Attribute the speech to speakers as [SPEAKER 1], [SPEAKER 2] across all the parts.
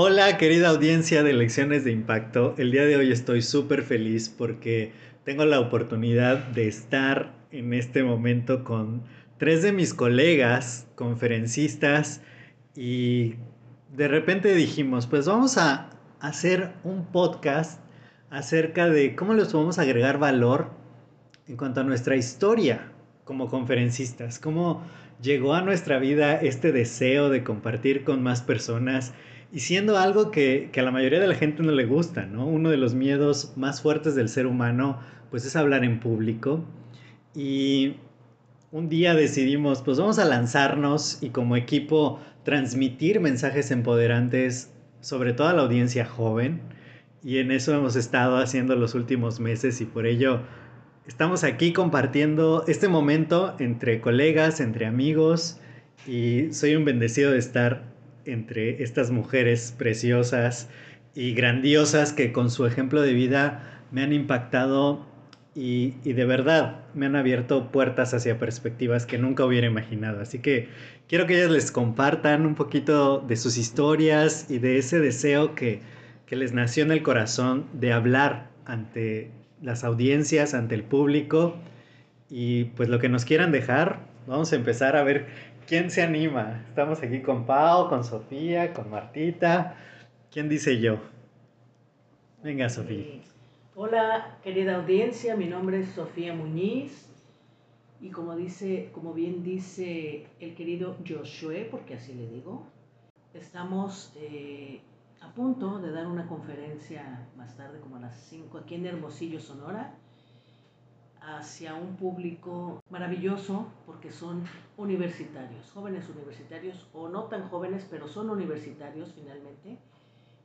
[SPEAKER 1] Hola querida audiencia de Lecciones de Impacto, el día de hoy estoy súper feliz porque tengo la oportunidad de estar en este momento con tres de mis colegas conferencistas y de repente dijimos, pues vamos a hacer un podcast acerca de cómo les podemos agregar valor en cuanto a nuestra historia como conferencistas, cómo llegó a nuestra vida este deseo de compartir con más personas y siendo algo que, a la mayoría de la gente no le gusta, ¿no? Uno de los miedos más fuertes del ser humano, pues es hablar en público. Y un día decidimos, pues vamos a lanzarnos y como equipo transmitir mensajes empoderantes, sobre todo a la audiencia joven. Y en eso hemos estado haciendo los últimos meses y por ello estamos aquí compartiendo este momento entre colegas, entre amigos. Y soy un bendecido de estar entre estas mujeres preciosas y grandiosas que con su ejemplo de vida me han impactado y, de verdad me han abierto puertas hacia perspectivas que nunca hubiera imaginado. Así que quiero que ellas les compartan un poquito de sus historias y de ese deseo que, que les nació en el corazón de hablar ante las audiencias, ante el público. Y pues lo que nos quieran dejar, vamos a empezar a ver ¿Quién se anima? Estamos aquí con Pau, con Sofía, con Martita. ¿Quién dice yo? Venga, Sofía. Eh,
[SPEAKER 2] hola, querida audiencia, mi nombre es Sofía Muñiz y como dice, como bien dice el querido Josué, porque así le digo, estamos eh, a punto de dar una conferencia más tarde, como a las 5, aquí en Hermosillo, Sonora hacia un público maravilloso porque son universitarios, jóvenes universitarios o no tan jóvenes, pero son universitarios finalmente,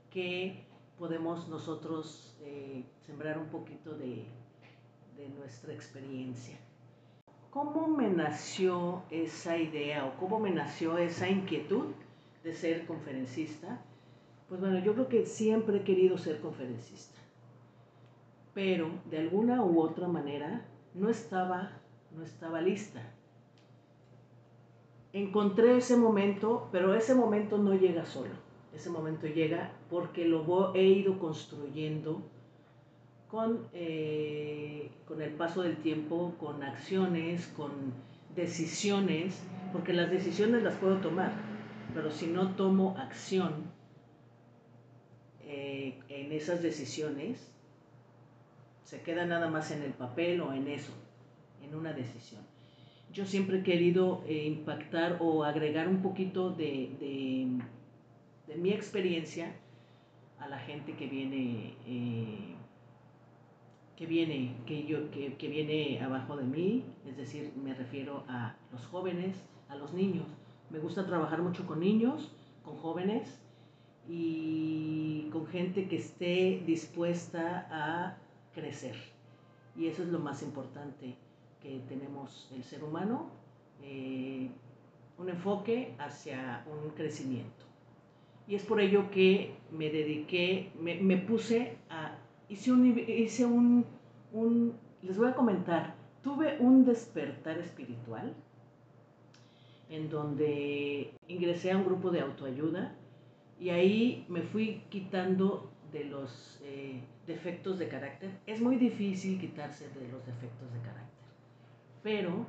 [SPEAKER 2] que podemos nosotros eh, sembrar un poquito de, de nuestra experiencia. ¿Cómo me nació esa idea o cómo me nació esa inquietud de ser conferencista? Pues bueno, yo creo que siempre he querido ser conferencista pero de alguna u otra manera no estaba, no estaba lista. Encontré ese momento, pero ese momento no llega solo. Ese momento llega porque lo he ido construyendo con, eh, con el paso del tiempo, con acciones, con decisiones, porque las decisiones las puedo tomar, pero si no tomo acción eh, en esas decisiones, se queda nada más en el papel o en eso, en una decisión. Yo siempre he querido eh, impactar o agregar un poquito de, de, mi experiencia a la gente que viene, eh, que, viene que, yo, que, que viene abajo de mí, es decir, me refiero a los jóvenes, a los niños. Me gusta trabajar mucho con niños, con jóvenes y con gente que esté dispuesta a crecer. Y eso es lo más importante que tenemos el ser humano, eh, un enfoque hacia un crecimiento. Y es por ello que me dediqué, me, puse a, hice, un, hice un, un, les voy a comentar, tuve un despertar espiritual en donde ingresé a un grupo de autoayuda y ahí me fui quitando de los eh, defectos de carácter. Es muy difícil quitarse de los defectos de carácter, pero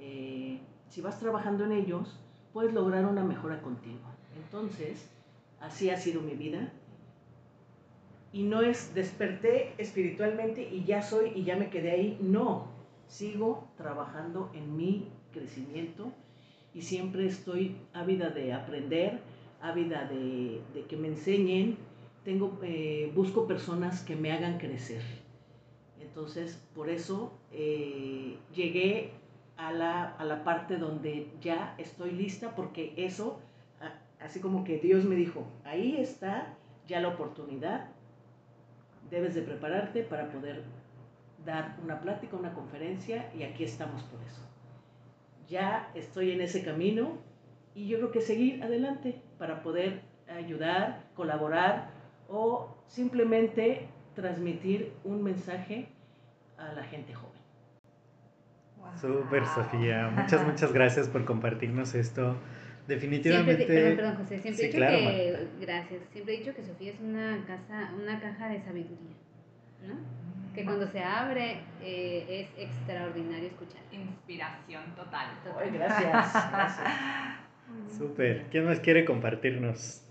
[SPEAKER 2] eh, si vas trabajando en ellos, puedes lograr una mejora continua. Entonces, así ha sido mi vida. Y no es desperté espiritualmente y ya soy y ya me quedé ahí. No, sigo trabajando en mi crecimiento y siempre estoy ávida de aprender, ávida de, que me enseñen, tengo, eh, busco personas que me hagan crecer. Entonces, por eso eh, llegué a la, a la parte donde ya estoy lista porque eso, así como que Dios me dijo, ahí está ya la oportunidad, debes de prepararte para poder dar una plática, una conferencia y aquí estamos por eso. Ya estoy en ese camino y yo creo que seguir adelante para poder ayudar, colaborar o simplemente transmitir un mensaje a la gente joven.
[SPEAKER 1] Súper, Sofía. Muchas, muchas gracias por compartirnos esto. Definitivamente.
[SPEAKER 3] Siempre, perdón, perdón, José. Siempre he dicho que. Gracias. Siempre he dicho que Sofía es una, casa, una caja de sabiduría. ¿no? Que cuando se abre eh, es extraordinario escuchar.
[SPEAKER 4] Inspiración total.
[SPEAKER 2] gracias. gracias.
[SPEAKER 1] Súper. ¿Quién más quiere compartirnos?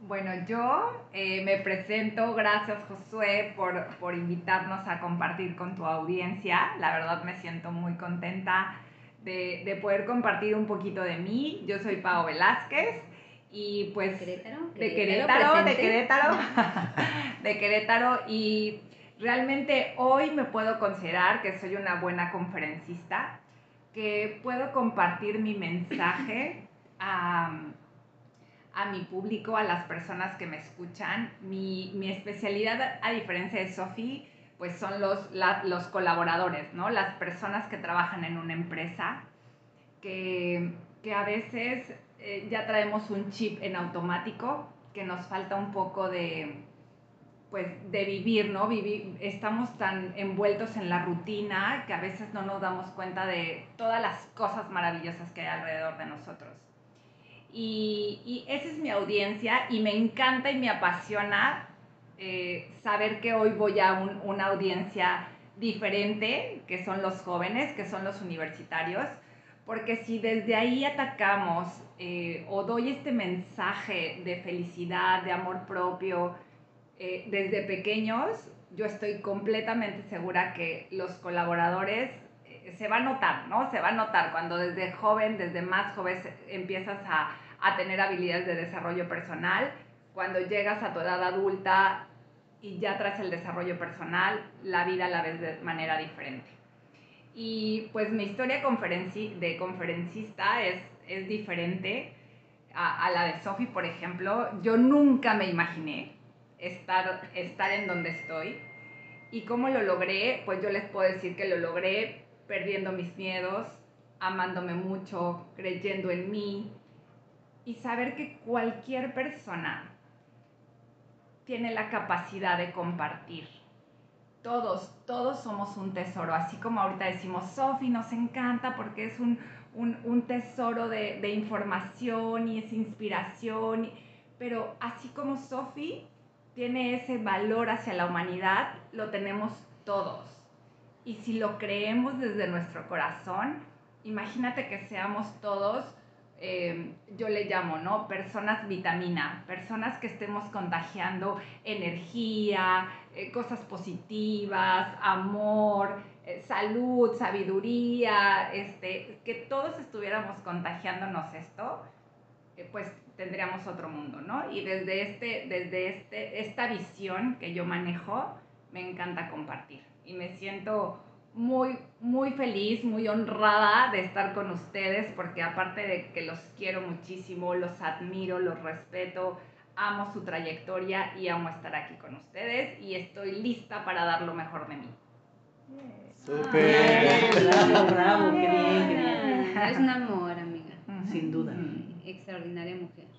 [SPEAKER 4] Bueno, yo eh, me presento, gracias Josué por, por, invitarnos a compartir con tu audiencia. La verdad me siento muy contenta de, de poder compartir un poquito de mí. Yo soy Pau Velázquez y pues
[SPEAKER 3] Querétaro,
[SPEAKER 4] de Querétaro, de Querétaro, de Querétaro y realmente hoy me puedo considerar que soy una buena conferencista, que puedo compartir mi mensaje a a mi público, a las personas que me escuchan. Mi, mi especialidad, a diferencia de Sofi, pues son los, los colaboradores, ¿no? Las personas que trabajan en una empresa, que, que a veces eh, ya traemos un chip en automático, que nos falta un poco de, pues, de vivir, ¿no? Vivir, estamos tan envueltos en la rutina que a veces no nos damos cuenta de todas las cosas maravillosas que hay alrededor de nosotros. Y, esa es mi audiencia y me encanta y me apasiona eh, saber que hoy voy a una audiencia diferente, que son los jóvenes, que son los universitarios, porque si desde ahí atacamos eh, o doy este mensaje de felicidad, de amor propio, eh, desde pequeños, yo estoy completamente segura que los colaboradores se va a notar, ¿no? Se va a notar cuando desde joven, desde más joven empiezas a, a tener habilidades de desarrollo personal. Cuando llegas a tu edad adulta y ya tras el desarrollo personal, la vida la ves de manera diferente. Y pues mi historia de conferencista es, es diferente a, a la de Sophie, por ejemplo. Yo nunca me imaginé estar, estar en donde estoy. ¿Y cómo lo logré? Pues yo les puedo decir que lo logré perdiendo mis miedos, amándome mucho, creyendo en mí, y saber que cualquier persona tiene la capacidad de compartir. Todos, todos somos un tesoro, así como ahorita decimos, Sofi nos encanta porque es un, tesoro de, información y es inspiración, pero así como Sofi tiene ese valor hacia la humanidad, lo tenemos todos. Y si lo creemos desde nuestro corazón, imagínate que seamos todos Em, yo le llamo, ¿no? Personas vitamina, personas que estemos contagiando energía, eh, cosas positivas, amor, eh, salud, sabiduría, este, que todos estuviéramos contagiándonos esto, eh, pues tendríamos otro mundo, ¿no? Y desde, este, desde este, esta visión que yo manejo, me encanta compartir y me siento muy, muy feliz, muy honrada de estar con ustedes, porque aparte de que los quiero muchísimo, los admiro, los respeto, amo su trayectoria y amo estar aquí con ustedes y estoy lista para dar lo mejor de mí.
[SPEAKER 1] ¡Súper!
[SPEAKER 2] Bravo, bravo, qué bien, qué
[SPEAKER 3] bien. Es un amor, amiga.
[SPEAKER 2] Sin duda.
[SPEAKER 3] Extraordinaria mujer.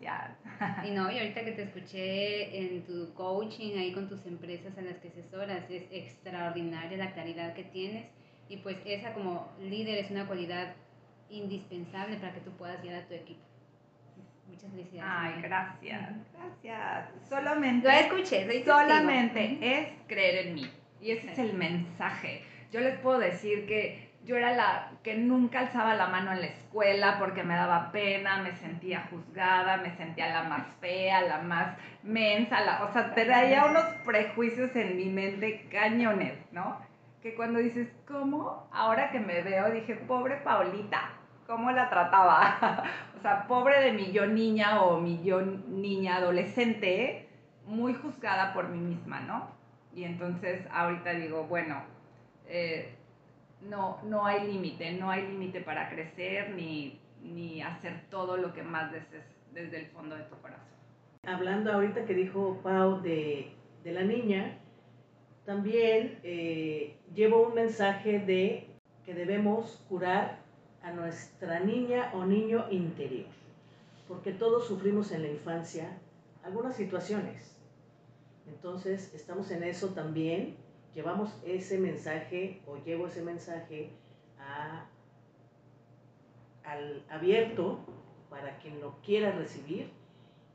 [SPEAKER 4] Gracias.
[SPEAKER 3] Y no, y ahorita que te escuché en tu coaching ahí con tus empresas en las que asesoras, es extraordinaria la claridad que tienes y pues esa como líder es una cualidad indispensable para que tú puedas guiar a tu equipo. Muchas felicidades.
[SPEAKER 4] Ay, gracias, gracias. Solamente.
[SPEAKER 3] Lo escuché,
[SPEAKER 4] solamente es creer en mí. Y ese es el mensaje. Yo les puedo decir que yo era la que nunca alzaba la mano en la escuela porque me daba pena, me sentía juzgada, me sentía la más fea, la más mensa, la, o sea, traía unos prejuicios en mi mente cañones, ¿no? Que cuando dices, ¿cómo? Ahora que me veo, dije, pobre Paulita, ¿cómo la trataba? o sea, pobre de mi yo niña o mi yo niña adolescente, muy juzgada por mí misma, ¿no? Y entonces ahorita digo, bueno, eh, no, no hay límite, no hay límite para crecer ni, ni hacer todo lo que más desees desde el fondo de tu corazón.
[SPEAKER 2] Hablando ahorita que dijo Pau de, de la niña, también eh, llevo un mensaje de que debemos curar a nuestra niña o niño interior, porque todos sufrimos en la infancia algunas situaciones. Entonces, estamos en eso también, llevamos ese mensaje o llevo ese mensaje a, al abierto para quien lo quiera recibir,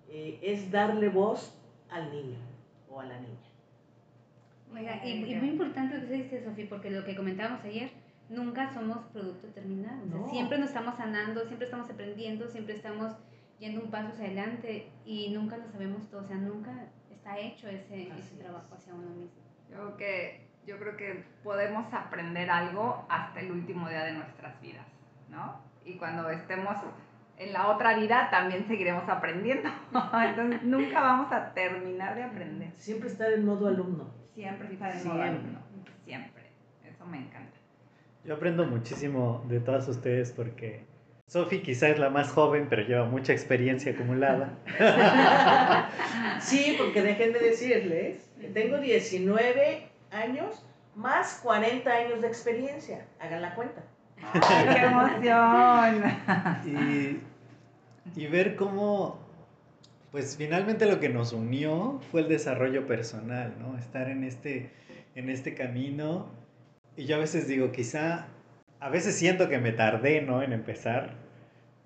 [SPEAKER 2] eh, es darle voz al niño o a la niña.
[SPEAKER 3] Oiga, y, y muy importante lo que dice Sofía, porque lo que comentábamos ayer, nunca somos producto terminado. O sea,
[SPEAKER 2] No.
[SPEAKER 3] Siempre nos estamos sanando, siempre estamos aprendiendo, siempre estamos yendo un paso hacia adelante y nunca lo sabemos todo. O sea, nunca está hecho ese, ese
[SPEAKER 2] es.
[SPEAKER 3] trabajo hacia uno mismo.
[SPEAKER 4] Yo creo que, yo creo que podemos aprender algo hasta el último día de nuestras vidas, ¿no? Y cuando estemos en la otra vida también seguiremos aprendiendo. Entonces nunca vamos a terminar de aprender.
[SPEAKER 2] Siempre estar en modo alumno.
[SPEAKER 4] Siempre estar en modo alumno. Siempre. Eso me encanta.
[SPEAKER 1] Yo aprendo muchísimo de todas ustedes porque Sofi quizá es la más joven, pero lleva mucha experiencia acumulada.
[SPEAKER 2] Sí, porque déjenme decirles, tengo 19 años más 40 años de experiencia. Hagan la cuenta.
[SPEAKER 4] ¡Ay, qué emoción!
[SPEAKER 1] Y, y ver cómo, pues finalmente lo que nos unió fue el desarrollo personal, ¿no? Estar en este, en este camino. Y yo a veces digo, quizá, a veces siento que me tardé, ¿no? En empezar,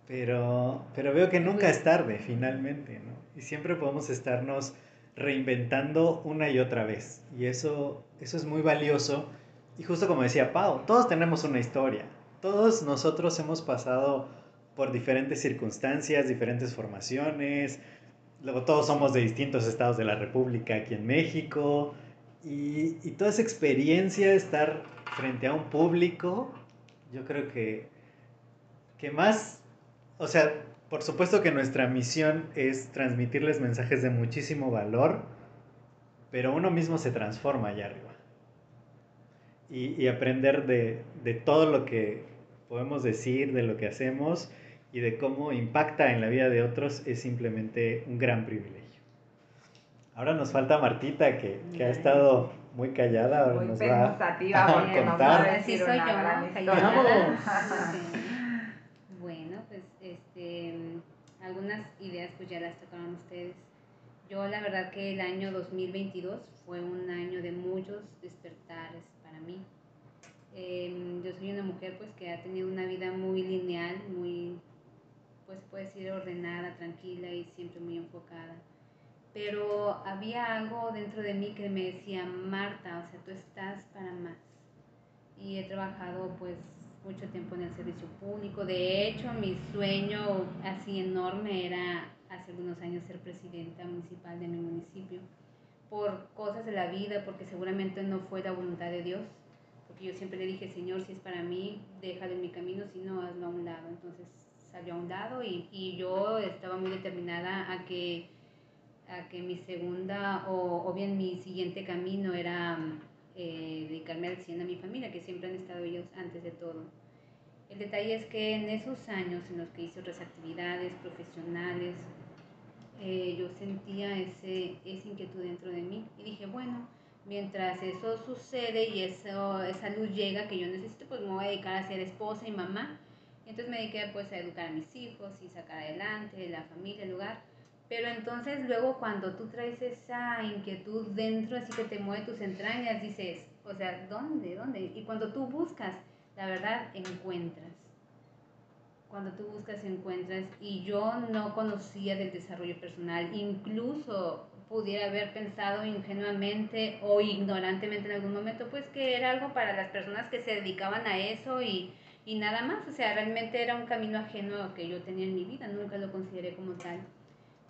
[SPEAKER 1] pero, pero veo que nunca es tarde, finalmente, ¿no? Y siempre podemos estarnos reinventando una y otra vez. Y eso, eso es muy valioso. Y justo como decía Pau, todos tenemos una historia. Todos nosotros hemos pasado por diferentes circunstancias, diferentes formaciones. Luego todos somos de distintos estados de la República aquí en México. Y, y toda esa experiencia, estar frente a un público, yo creo que, que más, o sea, por supuesto que nuestra misión es transmitirles mensajes de muchísimo valor, pero uno mismo se transforma allá arriba. Y, y aprender de, de todo lo que podemos decir, de lo que hacemos y de cómo impacta en la vida de otros es simplemente un gran privilegio. Ahora nos falta Martita, que, que ha estado muy callada, ahora
[SPEAKER 4] Muy
[SPEAKER 1] nos va
[SPEAKER 4] pensativa va a
[SPEAKER 1] contar.
[SPEAKER 4] decir
[SPEAKER 3] Así soy
[SPEAKER 4] una
[SPEAKER 3] yo. Sí. Bueno, pues este, algunas ideas pues ya las tocaron ustedes. Yo la verdad que el año 2022 fue un año de muchos despertares para mí. Em, yo soy una mujer pues que ha tenido una vida muy lineal, muy, pues puede decir ordenada, tranquila y siempre muy enfocada. Pero había algo dentro de mí que me decía, Marta, o sea, tú estás para más y he trabajado pues mucho tiempo en el servicio público. De hecho, mi sueño así enorme era hace algunos años ser presidenta municipal de mi municipio. Por cosas de la vida, porque seguramente no fue la voluntad de Dios. Porque yo siempre le dije, Señor, si es para mí, déjalo en mi camino, si no, hazlo a un lado. Entonces salió a un lado y, y yo estaba muy determinada a que, a que mi segunda o, o bien mi siguiente camino era eh, dedicarme al 100 a mi familia, que siempre han estado ellos antes de todo. El detalle es que en esos años en los que hice otras actividades profesionales, eh, yo sentía ese, esa inquietud dentro de mí y dije, bueno, mientras eso sucede y eso, esa luz llega que yo necesito, pues me voy a dedicar a ser esposa y mamá. Entonces me dediqué pues a educar a mis hijos y sacar adelante la familia, el lugar. Pero entonces luego cuando tú traes esa inquietud dentro, así que te mueve tus entrañas, dices, o sea, ¿dónde? ¿Dónde? Y cuando tú buscas, la verdad, encuentras. Cuando tú buscas, encuentras. Y yo no conocía del desarrollo personal. Incluso pudiera haber pensado ingenuamente o ignorantemente en algún momento, pues que era algo para las personas que se dedicaban a eso y, y nada más. O sea, realmente era un camino ajeno que yo tenía en mi vida. Nunca lo consideré como tal.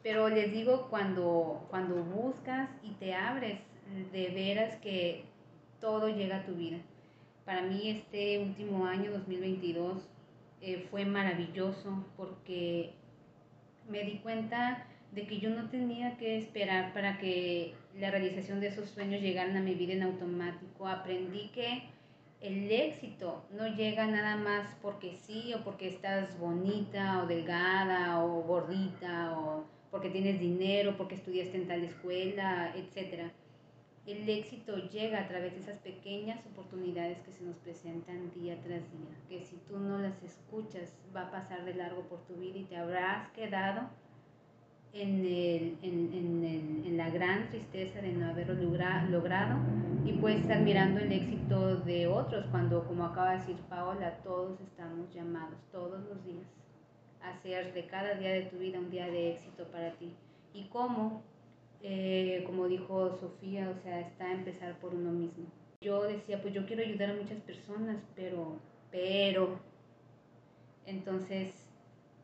[SPEAKER 3] Pero les digo, cuando, cuando buscas y te abres, de veras que todo llega a tu vida. Para mí este último año, 2022, eh, fue maravilloso porque me di cuenta de que yo no tenía que esperar para que la realización de esos sueños llegaran a mi vida en automático. Aprendí que el éxito no llega nada más porque sí o porque estás bonita o delgada o gordita o porque tienes dinero, porque estudiaste en tal escuela, etc. El éxito llega a través de esas pequeñas oportunidades que se nos presentan día tras día, que si tú no las escuchas va a pasar de largo por tu vida y te habrás quedado en, el, en, en, el, en la gran tristeza de no haberlo logrado y puedes estar mirando el éxito de otros cuando, como acaba de decir Paola, todos estamos llamados todos los días hacer de cada día de tu vida un día de éxito para ti. Y cómo, eh, como dijo Sofía, o sea, está a empezar por uno mismo. Yo decía, pues yo quiero ayudar a muchas personas, pero, pero, entonces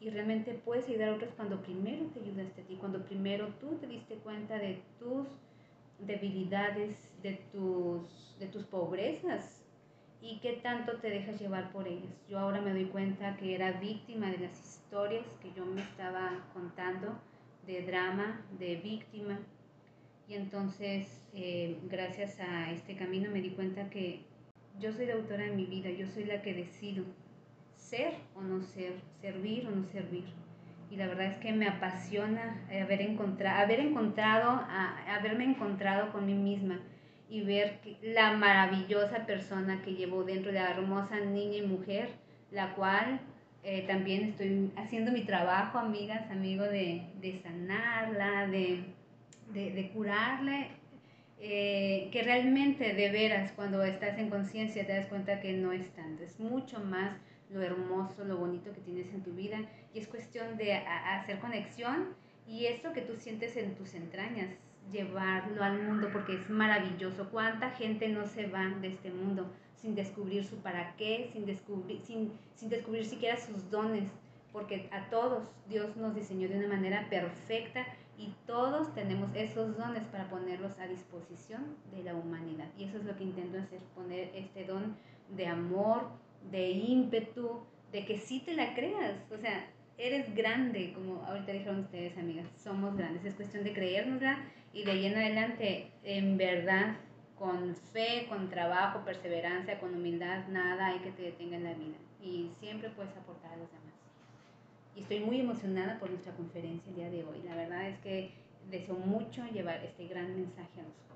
[SPEAKER 3] y realmente puedes ayudar a otros cuando primero te ayudaste a ti, cuando primero tú te diste cuenta de tus debilidades, de tus, de tus pobrezas y qué tanto te dejas llevar por ellas. Yo ahora me doy cuenta que era víctima de las historias que yo me estaba contando, de drama, de víctima. Y entonces, eh, gracias a este camino, me di cuenta que yo soy la autora de mi vida, yo soy la que decido ser o no ser, servir o no servir. Y la verdad es que me apasiona haber encontrado, haber encontrado, haberme encontrado con mí misma y ver la maravillosa persona que llevo dentro, de la hermosa niña y mujer, la cual eh, también estoy haciendo mi trabajo, amigas, amigos, de, de sanarla, de, de, de curarle, eh, que realmente de veras cuando estás en conciencia te das cuenta que no es tanto, es mucho más lo hermoso, lo bonito que tienes en tu vida y es cuestión de hacer conexión y eso que tú sientes en tus entrañas, llevarlo al mundo porque es maravilloso. ¿Cuánta gente no se va de este mundo sin descubrir su para qué, sin descubrir, sin, sin descubrir siquiera sus dones? Porque a todos Dios nos diseñó de una manera perfecta y todos tenemos esos dones para ponerlos a disposición de la humanidad. Y eso es lo que intento hacer, poner este don de amor, de ímpetu, de que sí te la creas. O sea, eres grande, como ahorita dijeron ustedes, amigas, somos grandes. Es cuestión de creérnosla y de ahí en adelante, en verdad, con fe, con trabajo, perseverancia, con humildad, nada hay que te detenga en la vida. Y siempre puedes aportar a los demás. Y estoy muy emocionada por nuestra conferencia el día de hoy. La verdad es que deseo mucho llevar este gran mensaje a los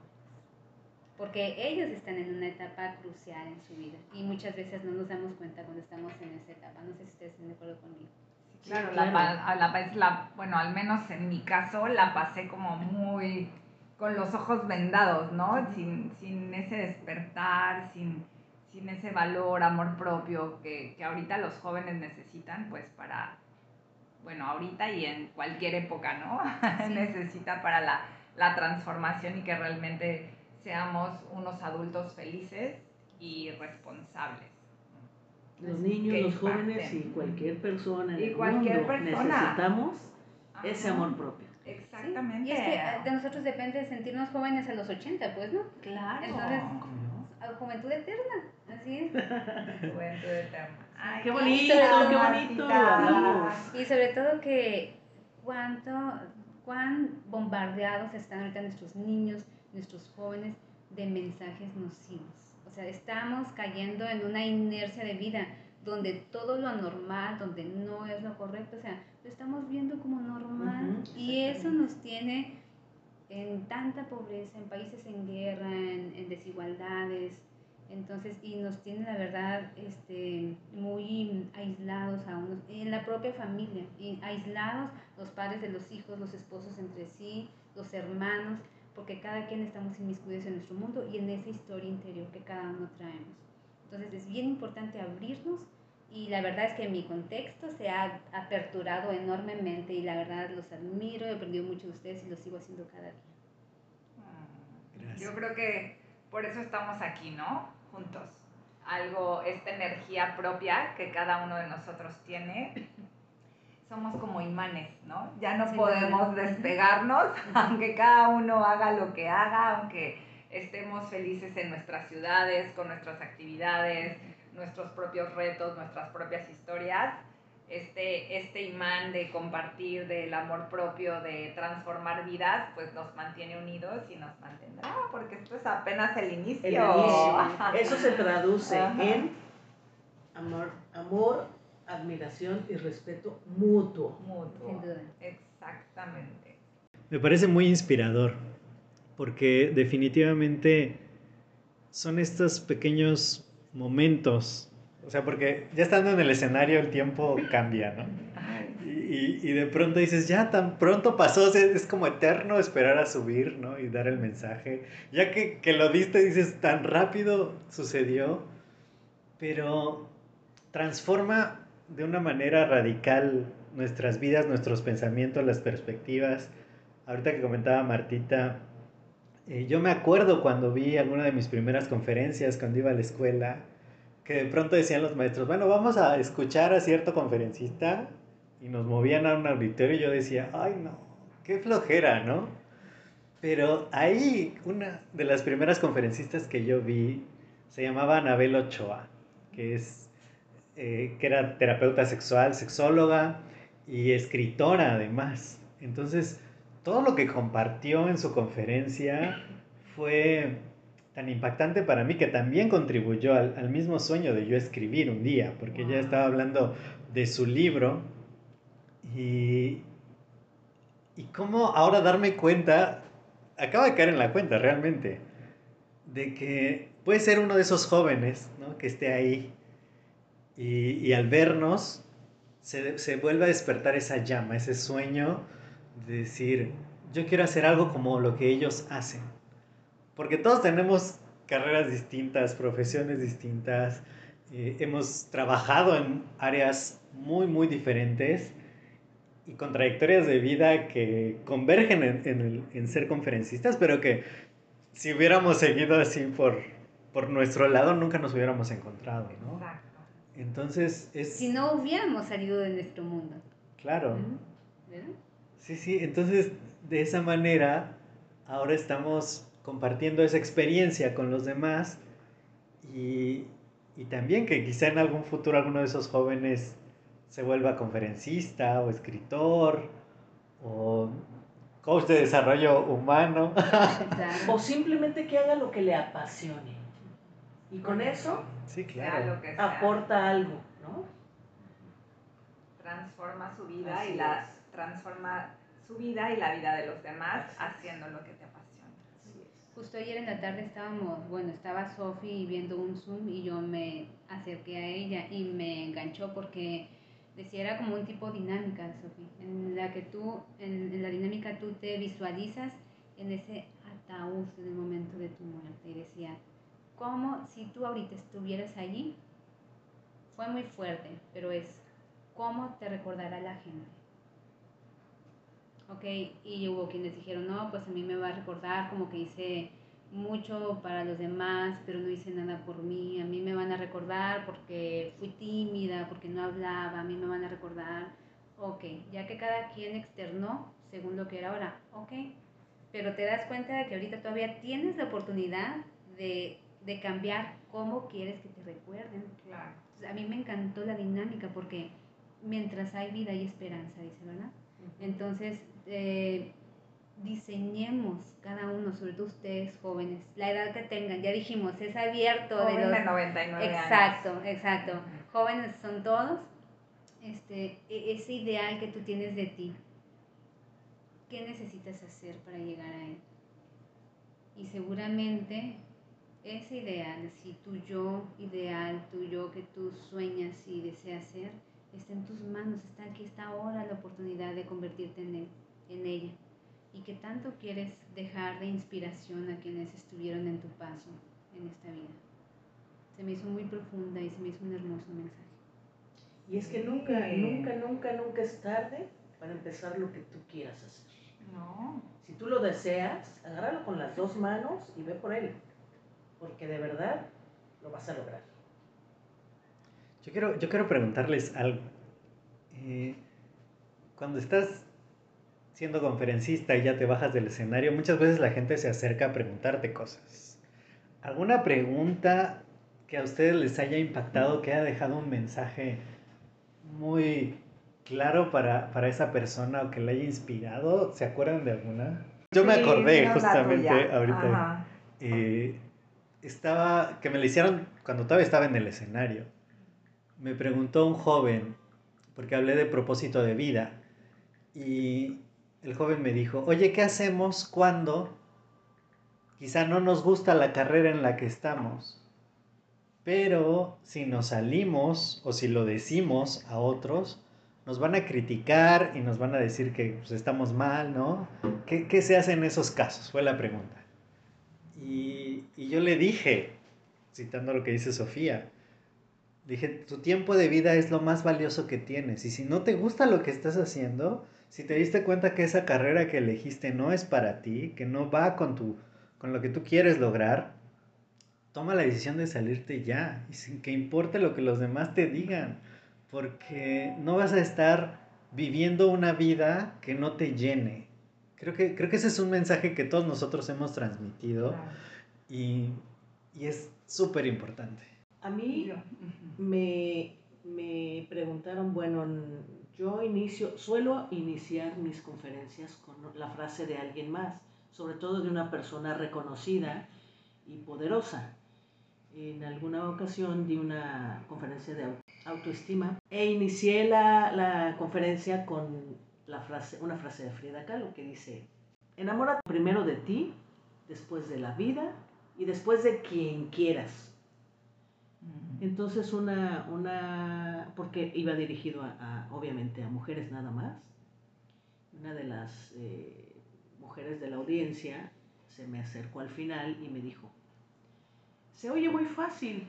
[SPEAKER 3] porque ellos están en una etapa crucial en su vida y muchas veces no nos damos cuenta cuando estamos en esa etapa. No sé si ustedes están de acuerdo conmigo.
[SPEAKER 4] claro, La, la, la, bueno, al menos en mi caso la pasé como muy con los ojos vendados, ¿no? Sin, sin ese despertar, sin, sin ese valor, amor propio que, que ahorita los jóvenes necesitan, pues para, bueno, ahorita y en cualquier época, ¿no? Necesita para la, la transformación y que realmente seamos unos adultos felices y responsables.
[SPEAKER 2] Los niños, los jóvenes y cualquier persona en
[SPEAKER 4] y cualquier
[SPEAKER 2] persona. necesitamos ese amor propio.
[SPEAKER 3] Exactamente. Y es que de nosotros depende de sentirnos jóvenes a los 80, pues, ¿no?
[SPEAKER 4] Claro.
[SPEAKER 3] Entonces, juventud eterna, así es.
[SPEAKER 4] juventud eterna.
[SPEAKER 2] Ay, qué bonito, qué bonito.
[SPEAKER 3] Y sobre todo que cuánto, cuán bombardeados están ahorita nuestros niños, nuestros jóvenes de mensajes nocivos. O sea, estamos cayendo en una inercia de vida donde todo lo anormal, donde no es lo correcto, o sea, lo estamos viendo como normal y eso nos tiene en tanta pobreza, en países en guerra, en, desigualdades, entonces, y nos tiene la verdad este, muy aislados a unos, en la propia familia, y aislados los padres de los hijos, los esposos entre sí, los hermanos, porque cada quien estamos inmiscuidos en nuestro mundo y en esa historia interior que cada uno traemos. Entonces es bien importante abrirnos y la verdad es que mi contexto se ha aperturado enormemente y la verdad los admiro, he aprendido mucho de ustedes y lo sigo haciendo cada día.
[SPEAKER 4] Gracias. Yo creo que por eso estamos aquí, ¿no? Juntos. Algo, esta energía propia que cada uno de nosotros tiene somos como imanes, ¿no? Ya no podemos despegarnos, aunque cada uno haga lo que haga, aunque estemos felices en nuestras ciudades, con nuestras actividades, nuestros propios retos, nuestras propias historias, este, este imán de compartir, del amor propio, de transformar vidas, pues nos mantiene unidos y nos mantendrá, porque esto es apenas el inicio.
[SPEAKER 2] El inicio. Eso se traduce en amor, amor, admiración y respeto mutuo.
[SPEAKER 4] Mutuo.
[SPEAKER 3] Sin duda.
[SPEAKER 4] Exactamente.
[SPEAKER 1] Me parece muy inspirador, porque definitivamente son estos pequeños momentos, o sea, porque ya estando en el escenario el tiempo cambia, ¿no? Y, y de pronto dices, ya tan pronto pasó, o sea, es como eterno esperar a subir, ¿no? Y dar el mensaje. Ya que, que lo viste, dices, tan rápido sucedió, pero transforma de una manera radical nuestras vidas, nuestros pensamientos, las perspectivas. Ahorita que comentaba Martita, eh, yo me acuerdo cuando vi alguna de mis primeras conferencias, cuando iba a la escuela, que de pronto decían los maestros, bueno, vamos a escuchar a cierto conferencista y nos movían a un auditorio y yo decía, ay no, qué flojera, ¿no? Pero ahí una de las primeras conferencistas que yo vi se llamaba Anabel Ochoa, que es eh, que era terapeuta sexual, sexóloga y escritora además. Entonces, todo lo que compartió en su conferencia fue tan impactante para mí que también contribuyó al, al mismo sueño de yo escribir un día, porque ella estaba hablando de su libro y, y cómo ahora darme cuenta, acaba de caer en la cuenta realmente, de que puede ser uno de esos jóvenes ¿no? que esté ahí y, y al vernos, se, se, vuelve a despertar esa llama, ese sueño de decir, yo quiero hacer algo como lo que ellos hacen. Porque todos tenemos carreras distintas, profesiones distintas, eh, hemos trabajado en áreas muy, muy diferentes y con trayectorias de vida que convergen en, en, el, en ser conferencistas, pero que si hubiéramos seguido así por, por nuestro lado, nunca nos hubiéramos encontrado, ¿no?
[SPEAKER 4] Exacto.
[SPEAKER 1] Entonces es...
[SPEAKER 3] Si no hubiéramos salido de nuestro mundo.
[SPEAKER 1] Claro.
[SPEAKER 3] ¿verdad?
[SPEAKER 1] Sí, sí, entonces de esa manera ahora estamos compartiendo esa experiencia con los demás y, y también que quizá en algún futuro alguno de esos jóvenes se vuelva conferencista o escritor o coach de desarrollo humano.
[SPEAKER 2] o simplemente que haga lo que le apasione. Y con eso
[SPEAKER 1] sí, claro.
[SPEAKER 2] aporta algo, ¿no?
[SPEAKER 4] Transforma su vida Así y la es. transforma su vida y la vida de los demás haciendo lo que te apasiona.
[SPEAKER 3] Justo ayer en la tarde estábamos, bueno, estaba Sofi viendo un Zoom y yo me acerqué a ella y me enganchó porque decía era como un tipo dinámica, Sofi, en la que tú, en, en la dinámica tú te visualizas en ese ataúd en el momento de tu muerte y decía, como si tú ahorita estuvieras allí. Fue muy fuerte, pero es cómo te recordará la gente. Ok, y hubo quienes dijeron, no, pues a mí me va a recordar como que hice mucho para los demás, pero no hice nada por mí. A mí me van a recordar porque fui tímida, porque no hablaba, a mí me van a recordar. Ok, ya que cada quien externó según lo que era ahora, ok, pero te das cuenta de que ahorita todavía tienes la oportunidad de de cambiar cómo quieres que te recuerden.
[SPEAKER 4] Claro.
[SPEAKER 3] Entonces, a mí me encantó la dinámica porque mientras hay vida hay esperanza, dice, ¿verdad? Entonces, eh, diseñemos cada uno, sobre todo ustedes jóvenes, la edad que tengan, ya dijimos, es abierto.
[SPEAKER 4] Joven
[SPEAKER 3] de, los,
[SPEAKER 4] de 99
[SPEAKER 3] exacto,
[SPEAKER 4] años.
[SPEAKER 3] Exacto. Jóvenes son todos. Este, ese ideal que tú tienes de ti, ¿qué necesitas hacer para llegar a él? Y seguramente ese ideal, si tu yo ideal, tu yo que tú sueñas y deseas ser, está en tus manos, está aquí, está ahora la oportunidad de convertirte en, él, en ella. Y que tanto quieres dejar de inspiración a quienes estuvieron en tu paso en esta vida. Se me hizo muy profunda y se me hizo un hermoso mensaje.
[SPEAKER 2] Y es que nunca, nunca, nunca, nunca es tarde para empezar lo que tú quieras hacer.
[SPEAKER 4] No.
[SPEAKER 2] Si tú lo deseas, agárralo con las dos manos y ve por él porque de verdad lo vas a lograr.
[SPEAKER 1] Yo quiero, yo quiero preguntarles algo. Eh, cuando estás siendo conferencista y ya te bajas del escenario, muchas veces la gente se acerca a preguntarte cosas. ¿Alguna pregunta que a ustedes les haya impactado, que haya dejado un mensaje muy claro para, para esa persona o que le haya inspirado? ¿Se acuerdan de alguna? Yo me
[SPEAKER 4] Sí,
[SPEAKER 1] acordé
[SPEAKER 4] la
[SPEAKER 1] justamente ahorita. Eh, estaba, que me lo hicieron cuando todavía estaba en el escenario. Me preguntó un joven, porque hablé de propósito de vida, y el joven me dijo, oye, ¿qué hacemos cuando quizá no nos gusta la carrera en la que estamos? Pero si nos salimos o si lo decimos a otros, nos van a criticar y nos van a decir que pues, estamos mal, ¿no? ¿Qué, qué se hace en esos casos? Fue la pregunta. Y, y yo le dije, citando lo que dice Sofía, dije, tu tiempo de vida es lo más valioso que tienes. Y si no te gusta lo que estás haciendo, si te diste cuenta que esa carrera que elegiste no es para ti, que no va con, tu, con lo que tú quieres lograr, toma la decisión de salirte ya y sin que importe lo que los demás te digan, porque no vas a estar viviendo una vida que no te llene. Creo que, creo que ese es un mensaje que todos nosotros hemos transmitido y, y es súper importante.
[SPEAKER 2] A mí me, me preguntaron, bueno, yo inicio, suelo iniciar mis conferencias con la frase de alguien más, sobre todo de una persona reconocida y poderosa. En alguna ocasión di una conferencia de au- autoestima e inicié la, la conferencia con la frase, una frase de Frida Kahlo que dice, enamórate primero de ti, después de la vida y después de quien quieras. Entonces una, una, porque iba dirigido a, obviamente a mujeres nada más, una de las eh, mujeres de la audiencia se me acercó al final y me dijo, se oye muy fácil,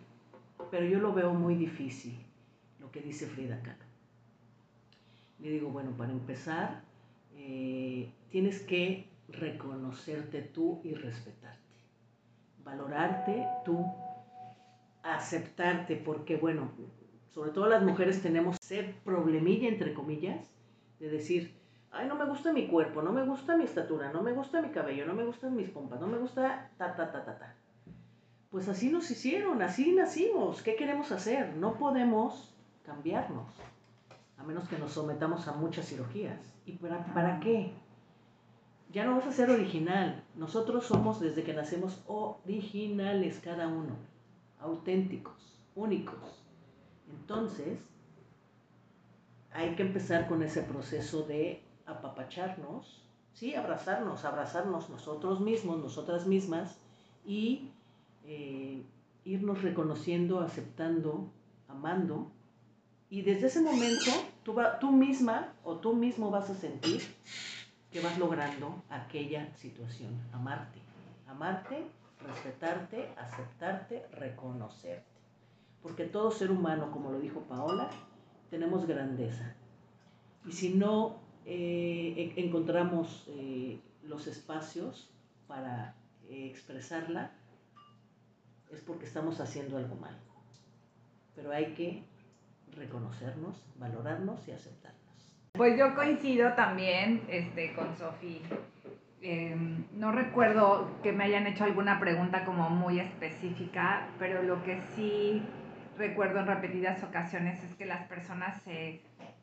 [SPEAKER 2] pero yo lo veo muy difícil, lo que dice Frida Kahlo. Le digo, bueno, para empezar, eh, tienes que reconocerte tú y respetarte, valorarte tú aceptarte, porque bueno, sobre todo las mujeres tenemos ese problemilla, entre comillas, de decir, ay, no me gusta mi cuerpo, no me gusta mi estatura, no me gusta mi cabello, no me gustan mis pompas, no me gusta ta, ta, ta, ta, ta. Pues así nos hicieron, así nacimos, ¿qué queremos hacer? No podemos cambiarnos, a menos que nos sometamos a muchas cirugías. ¿Y para, para qué? Ya no vas a ser original. Nosotros somos desde que nacemos originales cada uno auténticos, únicos. Entonces, hay que empezar con ese proceso de apapacharnos, sí, abrazarnos, abrazarnos nosotros mismos, nosotras mismas y eh, irnos reconociendo, aceptando, amando. Y desde ese momento, tú, va- tú misma o tú mismo vas a sentir que vas logrando aquella situación, amarte, amarte respetarte, aceptarte, reconocerte. Porque todo ser humano, como lo dijo Paola, tenemos grandeza. Y si no eh, e- encontramos eh, los espacios para eh, expresarla, es porque estamos haciendo algo mal. Pero hay que reconocernos, valorarnos y aceptarnos.
[SPEAKER 4] Pues yo coincido también este, con Sofi. Eh, no recuerdo que me hayan hecho alguna pregunta como muy específica, pero lo que sí recuerdo en repetidas ocasiones es que las personas se,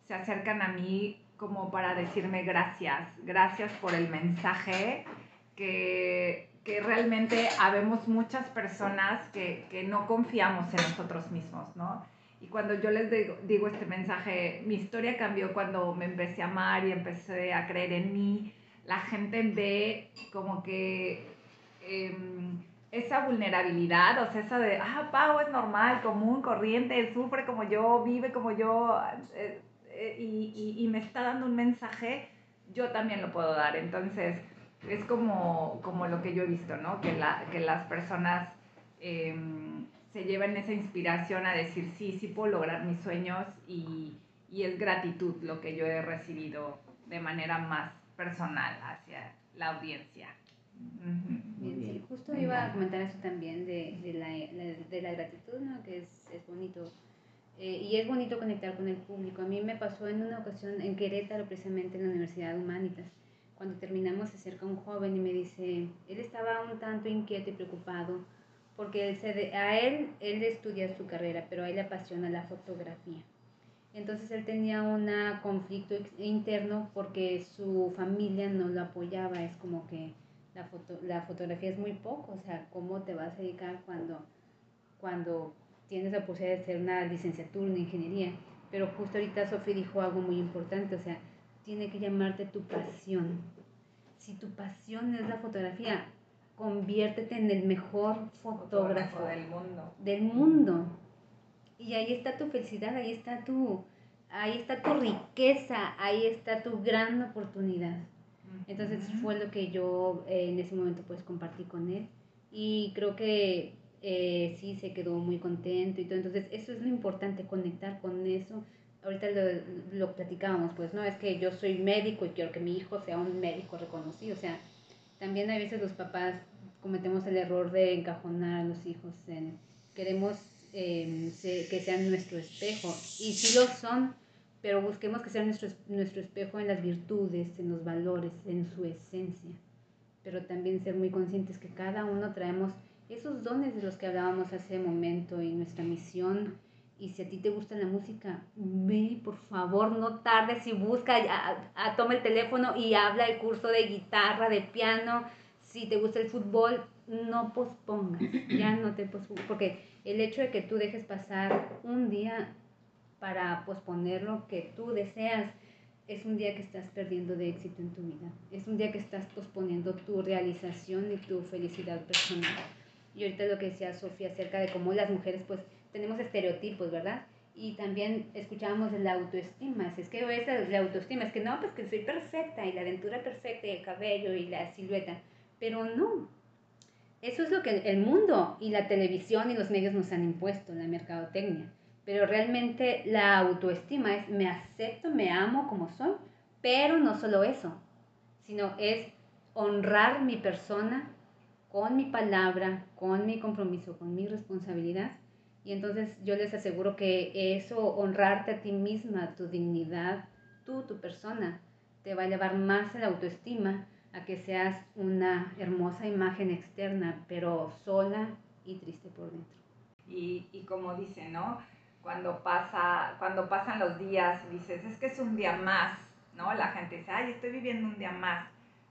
[SPEAKER 4] se acercan a mí como para decirme gracias, gracias por el mensaje, que, que realmente habemos muchas personas que, que no confiamos en nosotros mismos, ¿no? Y cuando yo les digo, digo este mensaje, mi historia cambió cuando me empecé a amar y empecé a creer en mí, la gente ve como que em, esa vulnerabilidad, o sea, esa de, ah, Pau es normal, común, corriente, sufre como yo, vive como yo, eh, eh, y, y- me está dando un mensaje, yo también lo puedo dar. Entonces, es como, como lo que yo he visto, ¿no? Que, la, que las personas em, se llevan esa inspiración a decir, sí, sí puedo lograr mis sueños y, y es gratitud lo que yo he recibido de manera más personal hacia la audiencia.
[SPEAKER 3] Bien, sí, justo iba a comentar eso también de, de, la, la- de la gratitud, ¿no? Que es, es bonito. Eh, y es bonito conectar con el público. A mí me pasó en una ocasión en Querétaro, precisamente en la Universidad de Humanitas, cuando terminamos se acerca un joven y me dice, él estaba un tanto inquieto y preocupado, porque él se de- a él, él estudia su carrera, pero a él le apasiona la fotografía. Entonces él tenía un conflicto interno porque su familia no lo apoyaba. Es como que la, foto, la fotografía es muy poco. O sea, ¿cómo te vas a dedicar cuando, cuando tienes la posibilidad de hacer una licenciatura, en ingeniería? Pero justo ahorita Sofía dijo algo muy importante. O sea, tiene que llamarte tu pasión. Si tu pasión es la fotografía, conviértete en el mejor fotógrafo,
[SPEAKER 4] del mundo.
[SPEAKER 3] Del mundo. Y ahí está tu felicidad, ahí está tu, ahí está tu riqueza, ahí está tu gran oportunidad. Entonces fue lo que yo eh, en ese momento pues compartí con él y creo que eh, sí se quedó muy contento y todo. Entonces eso es lo importante, conectar con eso. Ahorita lo, lo platicábamos, pues no, es que yo soy médico y quiero que mi hijo sea un médico reconocido. O sea, también a veces los papás cometemos el error de encajonar a los hijos en queremos Em, que sean nuestro espejo. Y sí lo son, pero busquemos que sean nuestro, nuestro espejo en las virtudes, en los valores, en su esencia. Pero también ser muy conscientes que cada uno traemos esos dones de los que hablábamos hace momento y nuestra misión. Y si a ti te gusta la música, ve, por favor, no tardes y busca, a, toma el teléfono y habla el curso de guitarra, de piano. Si te gusta el fútbol, no pospongas, ya no te pospongas, porque el hecho de que tú dejes pasar un día para posponer lo que tú deseas, es un día que estás perdiendo de éxito en tu vida. Es un día que estás posponiendo tu realización y tu felicidad personal. Y ahorita lo que decía Sofía acerca de cómo las mujeres pues tenemos estereotipos, ¿verdad? Y también escuchábamos la autoestima. Es que es la autoestima, es que no, pues que soy perfecta y la aventura perfecta y el cabello y la silueta. Pero no, eso es lo que el mundo y la televisión y los medios nos han impuesto, la mercadotecnia. Pero realmente la autoestima es me acepto, me amo como soy, pero no solo eso, sino es honrar mi persona con mi palabra, con mi compromiso, con mi responsabilidad. Y entonces yo les aseguro que eso, honrarte a ti misma, tu dignidad, tú, tu persona, te va a llevar más a la autoestima a que seas una hermosa imagen externa, pero sola y triste por dentro.
[SPEAKER 4] Y, y como dice, ¿no? Cuando, pasa, cuando pasan los días dices, es que es un día más, ¿no? La gente dice, ay, estoy viviendo un día más,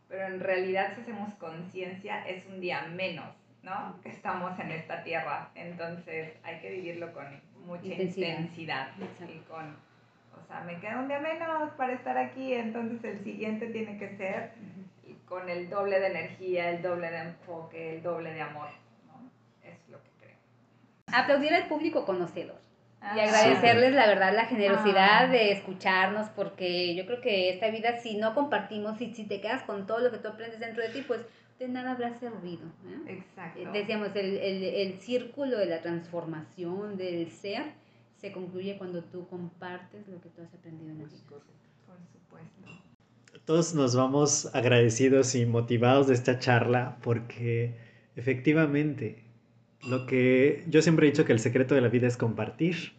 [SPEAKER 4] pero en realidad si hacemos conciencia es un día menos, ¿no? Que estamos en esta tierra. Entonces hay que vivirlo con mucha intensidad, y con, o sea, me queda un día menos para estar aquí, entonces el siguiente tiene que ser con el doble de energía, el doble de enfoque, el doble de amor. ¿no? Es lo que creo.
[SPEAKER 3] Aplaudir al público conocedor. y ah, agradecerles la verdad la generosidad ah. de escucharnos porque yo creo que esta vida si no compartimos y si te quedas con todo lo que tú aprendes dentro de ti pues de nada habrá servido. ¿eh? Exacto. Eh, decíamos, el, el, el, círculo de la transformación del ser se concluye cuando tú compartes lo que tú has aprendido en el vida.
[SPEAKER 4] Por supuesto
[SPEAKER 1] todos nos vamos agradecidos y motivados de esta charla porque efectivamente lo que yo siempre he dicho que el secreto de la vida es compartir.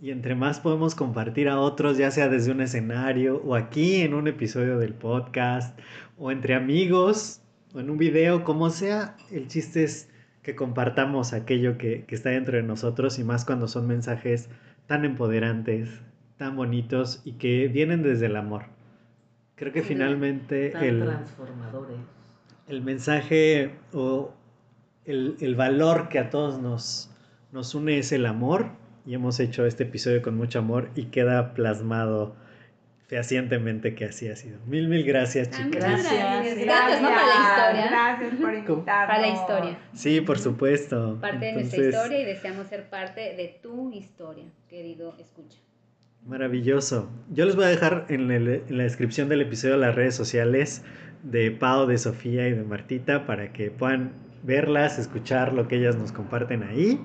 [SPEAKER 1] Y entre más podemos compartir a otros, ya sea desde un escenario o aquí en un episodio del podcast o entre amigos o en un video, como sea, el chiste es que compartamos aquello que, que está dentro de nosotros y más cuando son mensajes tan empoderantes, tan bonitos y que vienen desde el amor. Creo que finalmente el, el mensaje o el, el, valor que a todos nos, nos une es el amor y hemos hecho este episodio con mucho amor y queda plasmado fehacientemente que así ha sido. Mil, mil gracias,
[SPEAKER 3] chicos. Gracias, gracias, gracias, ¿no? Para la historia.
[SPEAKER 4] Gracias por invitarnos.
[SPEAKER 3] Para la historia.
[SPEAKER 1] Sí, por supuesto.
[SPEAKER 3] Parte de nuestra historia y deseamos ser parte de tu historia, querido escucha.
[SPEAKER 1] Maravilloso. Yo les voy a dejar en, la descripción del episodio las redes sociales de Pau, de Sofía y de Martita para que puedan verlas, escuchar lo que ellas nos comparten ahí.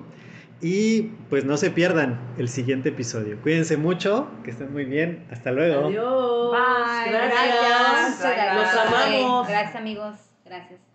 [SPEAKER 1] Y pues no se pierdan el siguiente episodio. Cuídense mucho, que estén muy bien. Hasta luego.
[SPEAKER 2] Adiós.
[SPEAKER 3] Bye. Gracias. Gracias.
[SPEAKER 2] Los amamos.
[SPEAKER 3] Gracias amigos. Gracias.